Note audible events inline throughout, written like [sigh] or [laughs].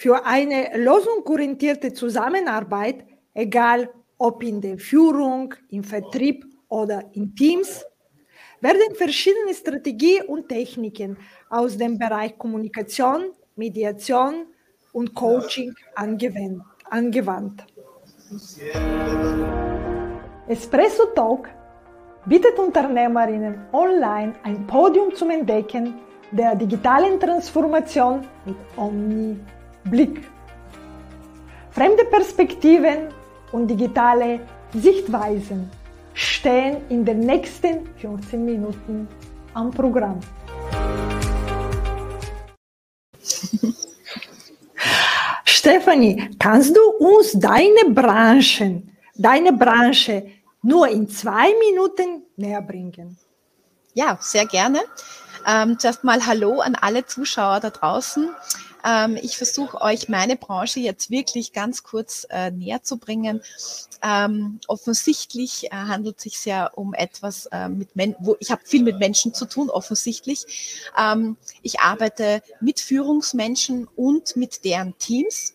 für eine lösungsorientierte Zusammenarbeit, egal ob in der Führung, im Vertrieb oder in Teams, werden verschiedene Strategien und Techniken aus dem Bereich Kommunikation, Mediation und Coaching angewandt. Espresso Talk bietet Unternehmerinnen online ein Podium zum Entdecken der digitalen Transformation mit Omni-Blick. Fremde Perspektiven und digitale Sichtweisen stehen in den nächsten 15 Minuten am Programm. [laughs] Stefanie, kannst du uns deine Branchen, deine Branche nur in zwei Minuten näher bringen? Ja, sehr gerne. Ähm, zuerst mal Hallo an alle Zuschauer da draußen. Ähm, ich versuche euch meine Branche jetzt wirklich ganz kurz äh, näher zu bringen. Ähm, offensichtlich äh, handelt es sich ja um etwas äh, mit Men wo ich habe viel mit Menschen zu tun, offensichtlich. Ähm, ich arbeite mit Führungsmenschen und mit deren Teams.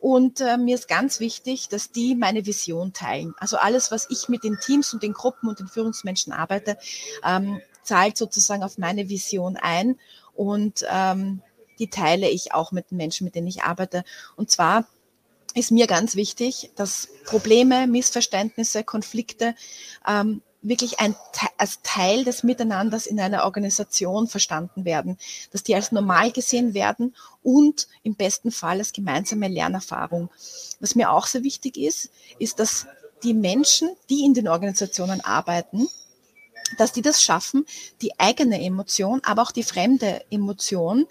Und äh, mir ist ganz wichtig, dass die meine Vision teilen. Also alles, was ich mit den Teams und den Gruppen und den Führungsmenschen arbeite, ähm, zahlt sozusagen auf meine Vision ein. Und ähm, die teile ich auch mit den Menschen, mit denen ich arbeite. Und zwar ist mir ganz wichtig, dass Probleme, Missverständnisse, Konflikte ähm, wirklich ein, als Teil des Miteinanders in einer Organisation verstanden werden, dass die als normal gesehen werden und im besten Fall als gemeinsame Lernerfahrung. Was mir auch sehr wichtig ist, ist, dass die Menschen, die in den Organisationen arbeiten, dass die das schaffen, die eigene Emotion, aber auch die fremde Emotion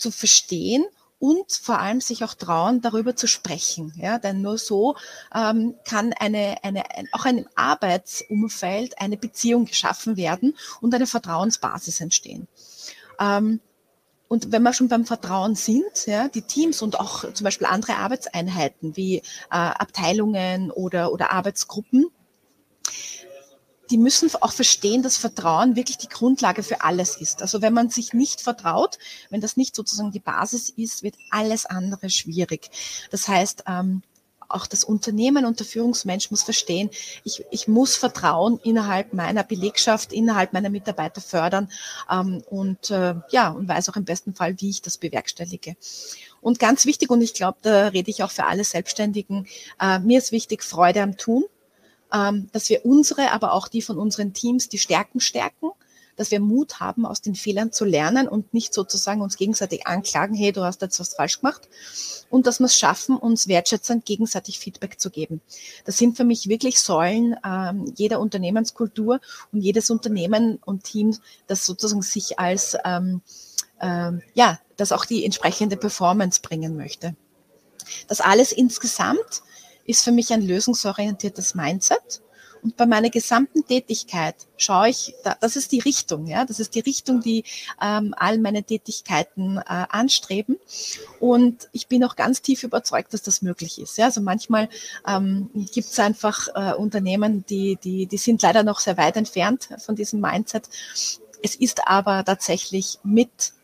zu verstehen und vor allem sich auch trauen, darüber zu sprechen. Ja, denn nur so ähm, kann eine, eine, auch ein Arbeitsumfeld eine Beziehung geschaffen werden und eine Vertrauensbasis entstehen. Ähm, und wenn wir schon beim Vertrauen sind, ja, die Teams und auch zum Beispiel andere Arbeitseinheiten wie äh, Abteilungen oder, oder Arbeitsgruppen, die müssen auch verstehen, dass Vertrauen wirklich die Grundlage für alles ist. Also wenn man sich nicht vertraut, wenn das nicht sozusagen die Basis ist, wird alles andere schwierig. Das heißt, ähm, auch das Unternehmen und der Führungsmensch muss verstehen, ich, ich muss Vertrauen innerhalb meiner Belegschaft, innerhalb meiner Mitarbeiter fördern ähm, und äh, ja, und weiß auch im besten Fall, wie ich das bewerkstellige. Und ganz wichtig, und ich glaube, da rede ich auch für alle Selbstständigen, äh, mir ist wichtig, Freude am Tun dass wir unsere, aber auch die von unseren Teams, die Stärken stärken, dass wir Mut haben, aus den Fehlern zu lernen und nicht sozusagen uns gegenseitig anklagen, hey, du hast jetzt was falsch gemacht. Und dass wir es schaffen, uns wertschätzend gegenseitig Feedback zu geben. Das sind für mich wirklich Säulen ähm, jeder Unternehmenskultur und jedes Unternehmen und Team, das sozusagen sich als, ähm, ähm, ja, das auch die entsprechende Performance bringen möchte. Das alles insgesamt ist für mich ein lösungsorientiertes Mindset. Und bei meiner gesamten Tätigkeit schaue ich, das ist die Richtung, ja, das ist die Richtung, die ähm, all meine Tätigkeiten äh, anstreben. Und ich bin auch ganz tief überzeugt, dass das möglich ist. Ja. Also manchmal ähm, gibt es einfach äh, Unternehmen, die, die, die sind leider noch sehr weit entfernt von diesem Mindset. Es ist aber tatsächlich mit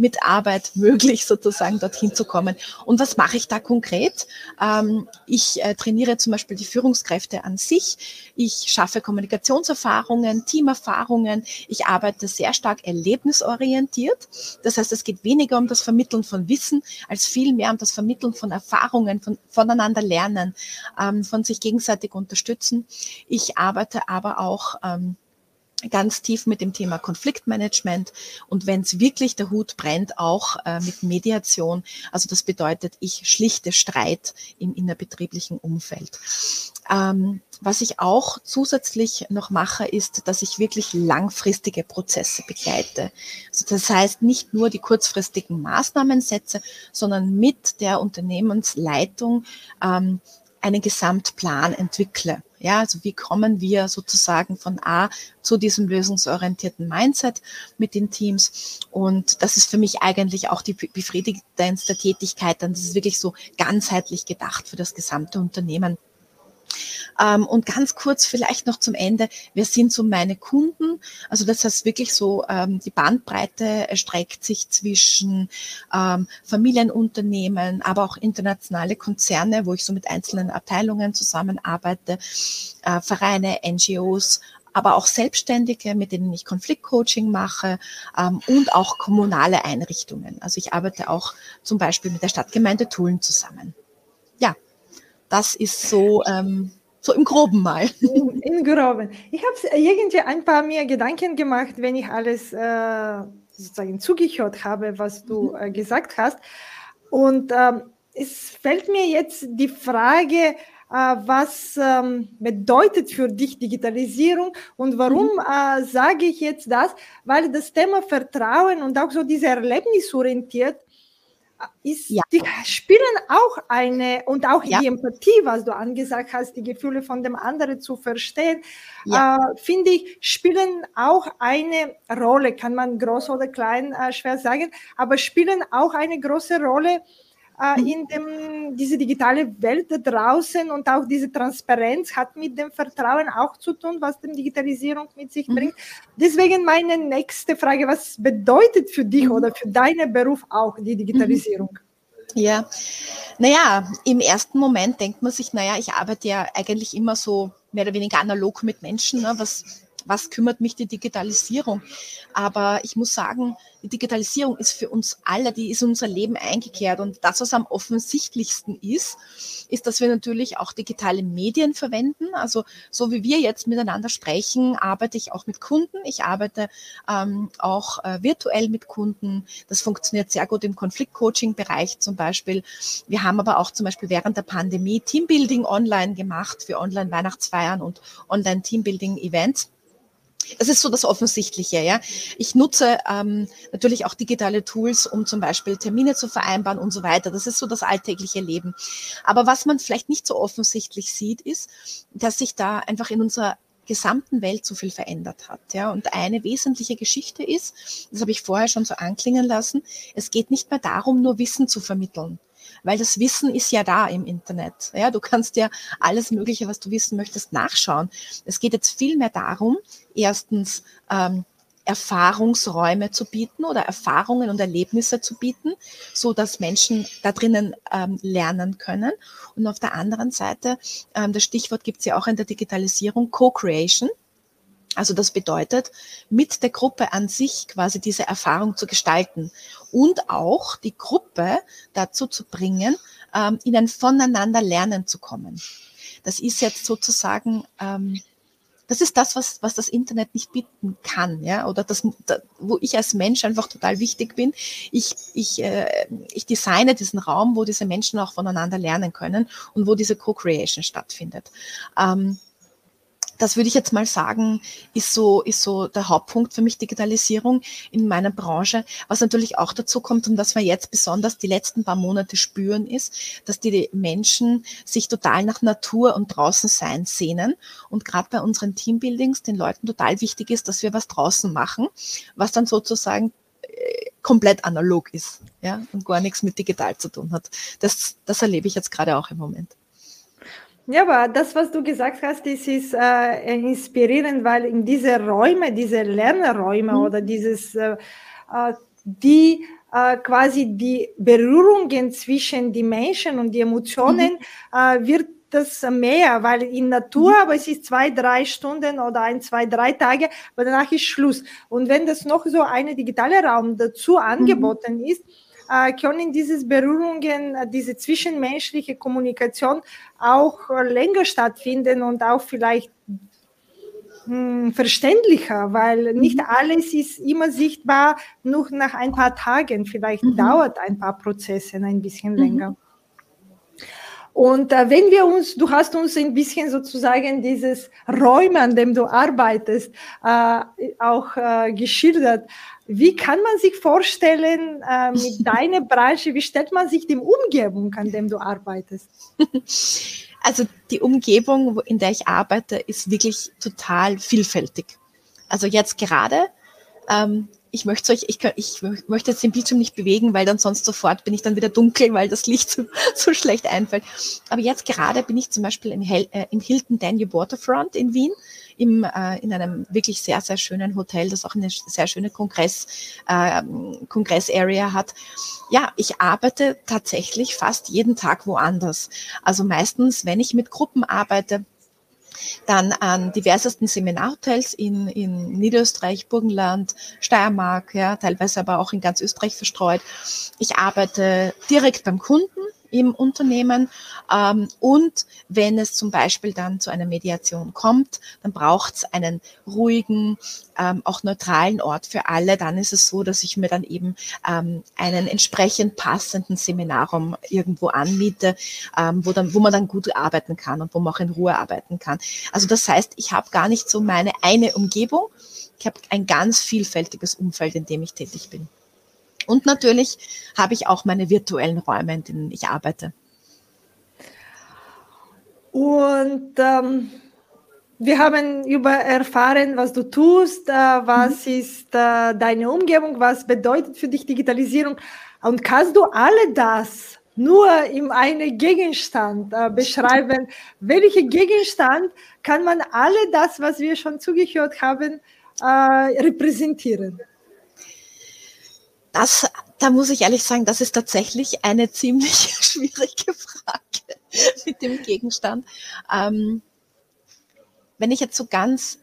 mit Arbeit [laughs] möglich, sozusagen dorthin zu kommen. Und was mache ich da konkret? Ähm, ich äh, trainiere zum Beispiel die Führungskräfte an sich. Ich schaffe Kommunikationserfahrungen, Teamerfahrungen. Ich arbeite sehr stark erlebnisorientiert. Das heißt, es geht weniger um das Vermitteln von Wissen, als vielmehr um das Vermitteln von Erfahrungen, von, voneinander lernen, ähm, von sich gegenseitig unterstützen. Ich arbeite aber auch ähm, ganz tief mit dem Thema Konfliktmanagement und wenn es wirklich der Hut brennt, auch äh, mit Mediation. Also das bedeutet, ich schlichte Streit im innerbetrieblichen Umfeld. Ähm, was ich auch zusätzlich noch mache, ist, dass ich wirklich langfristige Prozesse begleite. Also das heißt, nicht nur die kurzfristigen Maßnahmen setze, sondern mit der Unternehmensleitung ähm, einen Gesamtplan entwickle. Ja, also wie kommen wir sozusagen von A zu diesem lösungsorientierten Mindset mit den Teams? Und das ist für mich eigentlich auch die befriedigendste Tätigkeit. Dann das ist wirklich so ganzheitlich gedacht für das gesamte Unternehmen. Ähm, und ganz kurz vielleicht noch zum Ende, wer sind so meine Kunden? Also das heißt wirklich so, ähm, die Bandbreite erstreckt sich zwischen ähm, Familienunternehmen, aber auch internationale Konzerne, wo ich so mit einzelnen Abteilungen zusammenarbeite, äh, Vereine, NGOs, aber auch Selbstständige, mit denen ich Konfliktcoaching mache ähm, und auch kommunale Einrichtungen. Also ich arbeite auch zum Beispiel mit der Stadtgemeinde Tulln zusammen. Ja, das ist so, ähm, so im Groben mal. [laughs] In Groben. Ich habe irgendwie ein paar mir Gedanken gemacht, wenn ich alles äh, sozusagen zugehört habe, was du mhm. äh, gesagt hast. Und ähm, es fällt mir jetzt die Frage, äh, was ähm, bedeutet für dich Digitalisierung und warum mhm. äh, sage ich jetzt das? Weil das Thema Vertrauen und auch so diese erlebnisorientiert äh, ist, ja. die spielen auch eine und auch ja. die Empathie, was du angesagt hast, die Gefühle von dem anderen zu verstehen, ja. äh, finde ich, spielen auch eine Rolle, kann man groß oder klein äh, schwer sagen, aber spielen auch eine große Rolle äh, in dem, diese digitale Welt da draußen und auch diese Transparenz hat mit dem Vertrauen auch zu tun, was die Digitalisierung mit sich mhm. bringt. Deswegen meine nächste Frage, was bedeutet für dich mhm. oder für deinen Beruf auch die Digitalisierung? Ja, naja, im ersten Moment denkt man sich, naja, ich arbeite ja eigentlich immer so mehr oder weniger analog mit Menschen. Ne? Was, was kümmert mich die Digitalisierung? Aber ich muss sagen, die Digitalisierung ist für uns alle, die ist in unser Leben eingekehrt. Und das, was am offensichtlichsten ist, ist, dass wir natürlich auch digitale Medien verwenden. Also so wie wir jetzt miteinander sprechen, arbeite ich auch mit Kunden. Ich arbeite ähm, auch äh, virtuell mit Kunden. Das funktioniert sehr gut im Konfliktcoaching-Bereich zum Beispiel. Wir haben aber auch zum Beispiel während der Pandemie Teambuilding online gemacht für Online-Weihnachtsfeiern und Online-Teambuilding-Events. Das ist so das Offensichtliche, ja. Ich nutze ähm, natürlich auch digitale Tools, um zum Beispiel Termine zu vereinbaren und so weiter. Das ist so das alltägliche Leben. Aber was man vielleicht nicht so offensichtlich sieht, ist, dass sich da einfach in unserer gesamten Welt so viel verändert hat. Ja, und eine wesentliche Geschichte ist, das habe ich vorher schon so anklingen lassen, es geht nicht mehr darum, nur Wissen zu vermitteln weil das Wissen ist ja da im Internet. Ja, du kannst ja alles Mögliche, was du wissen möchtest, nachschauen. Es geht jetzt viel mehr darum, erstens ähm, Erfahrungsräume zu bieten oder Erfahrungen und Erlebnisse zu bieten, so dass Menschen da drinnen ähm, lernen können. Und auf der anderen Seite, ähm, das Stichwort gibt es ja auch in der Digitalisierung, Co-Creation. Also das bedeutet, mit der Gruppe an sich quasi diese Erfahrung zu gestalten und auch die Gruppe dazu zu bringen, ähm, in ein Voneinander lernen zu kommen. Das ist jetzt sozusagen, ähm, das ist das, was, was das Internet nicht bieten kann, ja, oder das, da, wo ich als Mensch einfach total wichtig bin. Ich, ich, äh, ich designe diesen Raum, wo diese Menschen auch voneinander lernen können und wo diese Co-Creation stattfindet. Ähm, das würde ich jetzt mal sagen, ist so, ist so der Hauptpunkt für mich Digitalisierung in meiner Branche. Was natürlich auch dazu kommt und was wir jetzt besonders die letzten paar Monate spüren, ist, dass die Menschen sich total nach Natur und draußen sein sehnen. Und gerade bei unseren Teambuildings den Leuten total wichtig ist, dass wir was draußen machen, was dann sozusagen äh, komplett analog ist, ja, und gar nichts mit digital zu tun hat. Das, das erlebe ich jetzt gerade auch im Moment. Ja, aber das, was du gesagt hast, das ist äh, inspirierend, weil in diese Räume, diese Lernräume mhm. oder dieses, äh, äh, die äh, quasi die Berührungen zwischen die Menschen und die Emotionen mhm. äh, wird das mehr, weil in Natur, mhm. aber es ist zwei, drei Stunden oder ein, zwei, drei Tage, aber danach ist Schluss. Und wenn das noch so eine digitale Raum dazu mhm. angeboten mhm. ist, können diese Berührungen, äh, diese zwischenmenschliche Kommunikation auch äh, länger stattfinden und auch vielleicht hm, verständlicher, weil nicht mhm. alles ist immer sichtbar, nur nach ein paar Tagen. Vielleicht mhm. dauert ein paar Prozesse ein bisschen mhm. Und äh, wenn wir uns, du hast uns ein bisschen sozusagen dieses Räume, an dem du arbeitest, äh, auch äh, geschildert. Wie kann man sich vorstellen äh, mit [laughs] deiner Branche, wie stellt man sich die Umgebung, an dem du arbeitest? [laughs] Also die Umgebung, in der ich arbeite, ist wirklich total vielfältig. Also jetzt gerade ähm, ich möchte euch, ich, ich möchte jetzt den Bildschirm nicht bewegen, weil dann sonst sofort bin ich dann wieder dunkel, weil das Licht so, [laughs] so schlecht einfällt. Aber jetzt gerade bin ich zum Beispiel im, Hel äh, im Hilton Danube Waterfront in Wien, im, äh, in einem wirklich sehr, sehr schönen Hotel, das auch eine sehr schöne Kongress, äh, Kongress-Area hat. Ja, ich arbeite tatsächlich fast jeden Tag woanders. Also meistens, wenn ich mit Gruppen arbeite, dann an diversesten Seminarhotels in, in Niederösterreich, Burgenland, Steiermark, ja, teilweise aber auch in ganz Österreich verstreut. Ich arbeite direkt beim Kunden im Unternehmen. Ähm, und wenn es zum Beispiel dann zu einer Mediation kommt, dann braucht es einen ruhigen, ähm, auch neutralen Ort für alle. Dann ist es so, dass ich mir dann eben ähm, einen entsprechend passenden Seminarraum irgendwo anmiete, ähm, wo, dann, wo man dann gut arbeiten kann und wo man auch in Ruhe arbeiten kann. Also das heißt, ich habe gar nicht so meine eine Umgebung. Ich habe ein ganz vielfältiges Umfeld, in dem ich tätig bin. Und natürlich habe ich auch meine virtuellen Räume, in denen ich arbeite. Und ähm, wir haben über erfahren, was du tust, äh, was mhm. ist äh, deine Umgebung, was bedeutet für dich Digitalisierung. Und kannst du alle das nur in einem Gegenstand äh, beschreiben? Welcher Gegenstand kann man alle das, was wir schon zugehört haben, äh, repräsentieren? Das, da muss ich ehrlich sagen, das ist tatsächlich eine [laughs] ziemlich schwierige Frage mit dem Gegenstand. Ähm, wenn ich jetzt so ganz,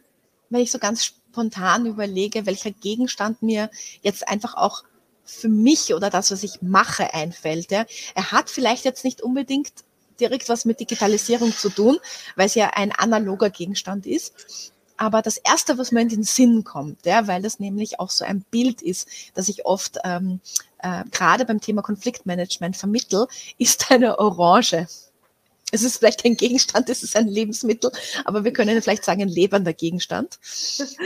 wenn ich so ganz spontan überlege, welcher Gegenstand mir jetzt einfach auch für mich oder das, was ich mache, einfällt. Ja. Er hat vielleicht jetzt nicht unbedingt direkt was mit Digitalisierung zu tun, weil es ja ein analoger Gegenstand ist aber das Erste, was mir in den Sinn kommt, ja, weil das nämlich auch so ein Bild ist, das ich oft ähm, äh, gerade beim Thema Konfliktmanagement vermittel, ist eine Orange. Es ist vielleicht kein Gegenstand, es ist ein Lebensmittel, aber wir können vielleicht sagen, ein lebender Gegenstand. [laughs]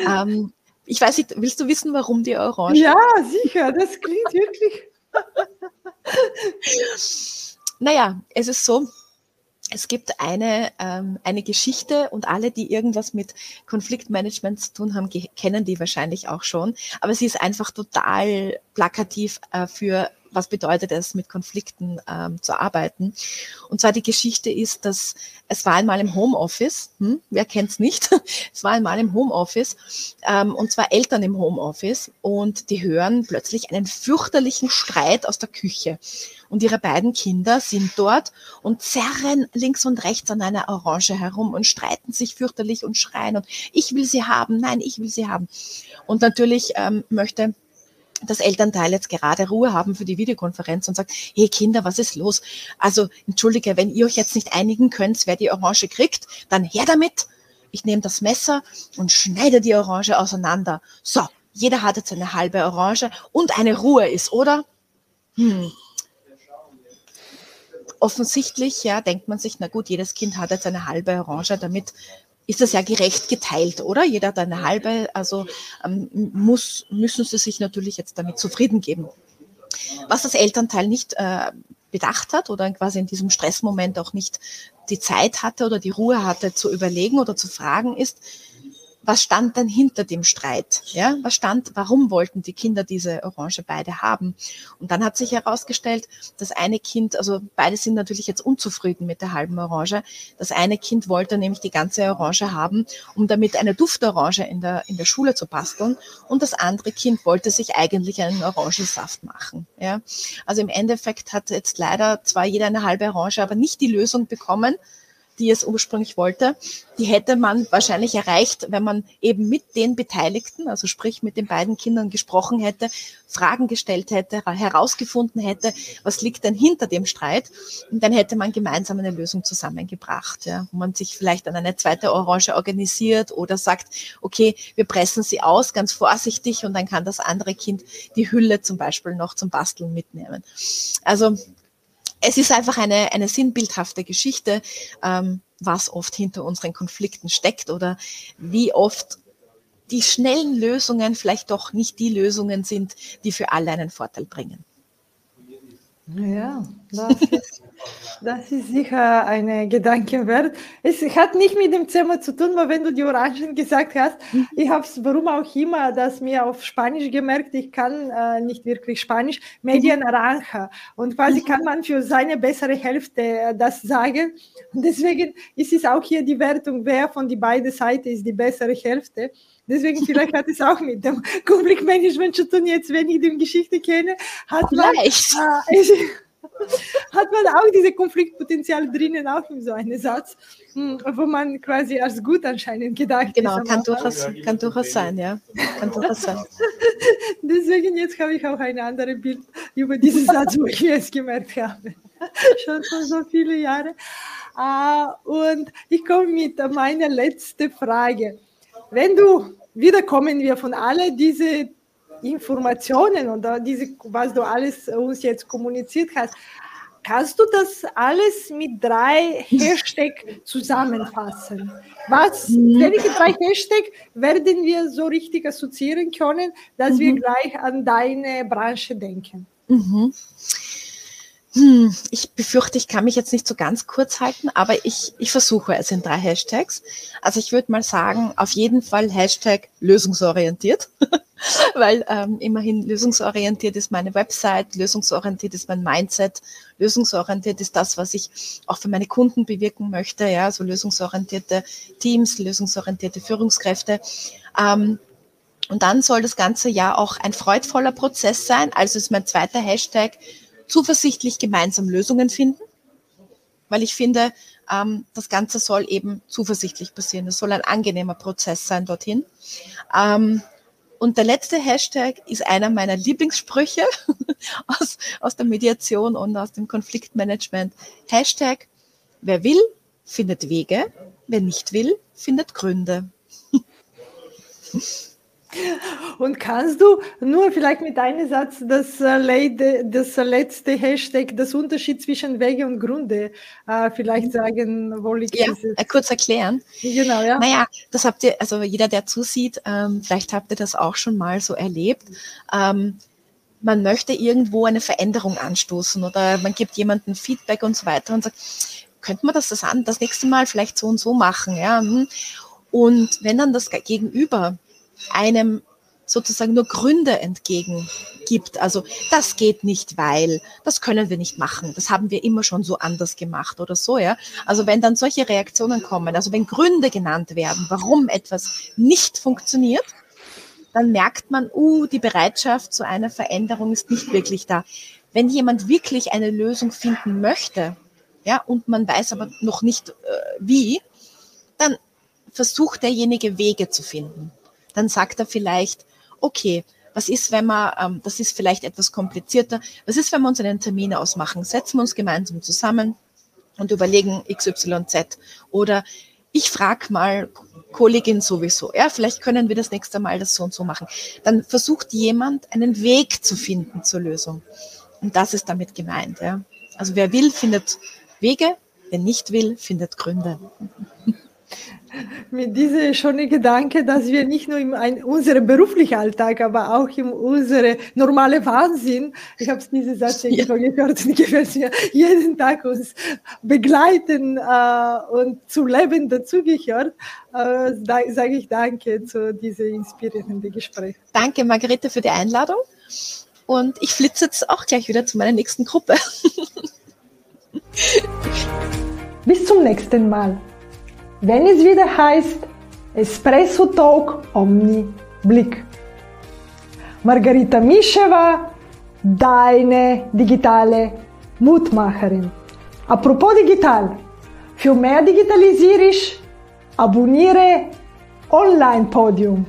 Ähm, ich weiß nicht, willst du wissen, warum die Orange? Ja, sicher, das klingt wirklich. [laughs] naja, es ist so, es gibt eine, ähm, eine Geschichte und alle, die irgendwas mit Konfliktmanagement zu tun haben, kennen die wahrscheinlich auch schon. Aber sie ist einfach total plakativ äh, für was bedeutet es, mit Konflikten ähm, zu arbeiten. Und zwar die Geschichte ist, dass es war einmal im Homeoffice, hm, wer kennt's nicht, [laughs] es war einmal im Homeoffice, ähm, und zwar Eltern im Homeoffice, und die hören plötzlich einen fürchterlichen Streit aus der Küche. Und ihre beiden Kinder sind dort und zerren links und rechts an einer Orange herum und streiten sich fürchterlich und schreien und ich will sie haben, nein, ich will sie haben. Und natürlich ähm, möchte das Elternteil jetzt gerade Ruhe haben für die Videokonferenz und sagt, hey Kinder, was ist los? Also entschuldige, wenn ihr euch jetzt nicht einigen könnt, wer die Orange kriegt, dann her damit. Ich nehme das Messer und schneide die Orange auseinander. So, jeder hat jetzt eine halbe Orange und eine Ruhe ist, oder? Hm. Offensichtlich, ja, denkt man sich, na gut, jedes Kind hat jetzt eine halbe Orange, damit ist das ja gerecht geteilt, oder? Jeder hat eine halbe, also ähm, muss, müssen sie sich natürlich jetzt damit zufrieden geben. Was das Elternteil nicht äh, bedacht hat oder quasi in diesem Stressmoment auch nicht die Zeit hatte oder die Ruhe hatte zu überlegen oder zu fragen ist, was stand dann hinter dem Streit? Ja, was stand, warum wollten die Kinder diese Orange beide haben? Und dann hat sich herausgestellt, das eine Kind, also beide sind natürlich jetzt unzufrieden mit der halben Orange. Das eine Kind wollte nämlich die ganze Orange haben, um damit eine Duftorange in der, in der Schule zu basteln. Und das andere Kind wollte sich eigentlich einen Orangensaft machen. Ja, also im Endeffekt hat jetzt leider zwar jeder eine halbe Orange, aber nicht die Lösung bekommen, die es ursprünglich wollte, die hätte man wahrscheinlich erreicht, wenn man eben mit den Beteiligten, also sprich mit den beiden Kindern gesprochen hätte, Fragen gestellt hätte, herausgefunden hätte, was liegt denn hinter dem Streit. Und dann hätte man gemeinsam eine Lösung zusammengebracht, ja, wo man sich vielleicht an eine zweite Orange organisiert oder sagt, okay, wir pressen sie aus, ganz vorsichtig, und dann kann das andere Kind die Hülle zum Beispiel noch zum Basteln mitnehmen. Also es ist einfach eine, eine sinnbildhafte Geschichte, ähm, was oft hinter unseren Konflikten steckt oder wie oft die schnellen Lösungen vielleicht doch nicht die Lösungen sind, die für alle einen Vorteil bringen. Ja, das ist, Das ist sicher eine Gedanke wert. Es hat nicht mit dem Thema zu tun, weil wenn du die Orangen gesagt hast, ich habe es, warum auch immer, das mir auf Spanisch gemerkt, ich kann äh, nicht wirklich Spanisch, Media mhm. Und quasi mhm. kann man für seine bessere Hälfte äh, das sagen. Und deswegen ist es auch hier die Wertung, wer von die beiden Seiten ist die bessere Hälfte. Deswegen [laughs] vielleicht hat es auch mit dem Konfliktmanagement zu tun, jetzt wenn ich die Geschichte kenne, hat vielleicht. man... Äh, hat man auch diese Konfliktpotenzial drinnen, auch in so einem Satz, hm, wo man quasi als gut anscheinend gedacht genau, ist. Genau, kann durchaus, kann durchaus sein, ja. Kann durchaus sein. [laughs] Deswegen jetzt habe ich auch ein anderes Bild über diesen Satz, wo ich es gemerkt habe. [laughs] Schon vor so viele Jahre. Ah, und ich komme mit meiner letzten Frage. Wenn du, wieder kommen wir von all diese Informationen und diese, was du alles uns jetzt kommuniziert hast, kannst du das alles mit drei Hashtags zusammenfassen? Was, mhm. welche drei Hashtags werden wir so richtig assoziieren können, dass mhm. wir gleich an deine Branche denken? Mhm. Hm, ich befürchte, ich kann mich jetzt nicht so ganz kurz halten, aber ich, ich versuche es in drei Hashtags. Also ich würde mal sagen, auf jeden Fall Hashtag lösungsorientiert, [laughs] weil ähm, immerhin lösungsorientiert ist meine Website, lösungsorientiert ist mein Mindset, lösungsorientiert ist das, was ich auch für meine Kunden bewirken möchte, ja, so lösungsorientierte Teams, lösungsorientierte Führungskräfte. Ähm, und dann soll das ganze ja auch ein freudvoller Prozess sein. Also ist mein zweiter Hashtag zuversichtlich gemeinsam Lösungen finden, weil ich finde, ähm, das Ganze soll eben zuversichtlich passieren. Es soll ein angenehmer Prozess sein dorthin. Ähm, und der letzte Hashtag ist einer meiner Lieblingssprüche [laughs] aus, aus der Mediation und aus dem Konfliktmanagement. Hashtag, wer will, findet Wege, wer nicht will, findet Gründe. [laughs] Und kannst du nur vielleicht mit einem Satz das, äh, das letzte Hashtag, das Unterschied zwischen Wege und Gründe, äh, vielleicht sagen, wo liegt ja, dieses? Äh, kurz erklären. Genau, ja. Naja, das habt ihr, also jeder, der zusieht, ähm, vielleicht habt ihr das auch schon mal so erlebt. Ähm, man möchte irgendwo eine Veränderung anstoßen oder man gibt jemandem Feedback und so weiter und sagt, könnte man das, das, an, das nächste Mal vielleicht so und so machen, ja. Hm. Und wenn dann das Gegenüber einem sozusagen nur Gründe entgegengibt. Also das geht nicht, weil das können wir nicht machen. Das haben wir immer schon so anders gemacht oder so, ja. Also wenn dann solche Reaktionen kommen, also wenn Gründe genannt werden, warum etwas nicht funktioniert, dann merkt man, uh, die Bereitschaft zu einer Veränderung ist nicht wirklich da. Wenn jemand wirklich eine Lösung finden möchte, ja, und man weiß aber noch nicht äh, wie, dann versucht derjenige Wege zu finden dann sagt er vielleicht, okay, was ist, wenn man, ähm, das ist vielleicht etwas komplizierter, was ist, wenn wir uns einen Termin ausmachen? Setzen wir uns gemeinsam zusammen und überlegen XYZ. Oder ich frage mal Kollegin sowieso, ja, vielleicht können wir das nächste Mal das so und so machen. Dann versucht jemand, einen Weg zu finden zur Lösung. Und das ist damit gemeint. Ja. Also wer will, findet Wege, wer nicht will, findet Gründe mit diesem schönen Gedanke, dass wir nicht nur in ein, unserem beruflichen Alltag, aber auch in unserem normalen Wahnsinn, ich habe diese Satz ja. gehört und gefällt mir, jeden Tag uns begleiten äh, und zu Leben dazugehört, äh, da sage ich Danke zu diesem inspirierenden Gespräch. Danke, Margarete, für die Einladung. Und ich flitze jetzt auch gleich wieder zu meiner nächsten Gruppe. [laughs] Bis zum nächsten Mal wenn es wieder heißt Espresso Talk Omni Blick. Margarita Mischewa, deine digitale Mutmacherin. Apropos digital, für mehr Digitalisierung abonniere Online Podium.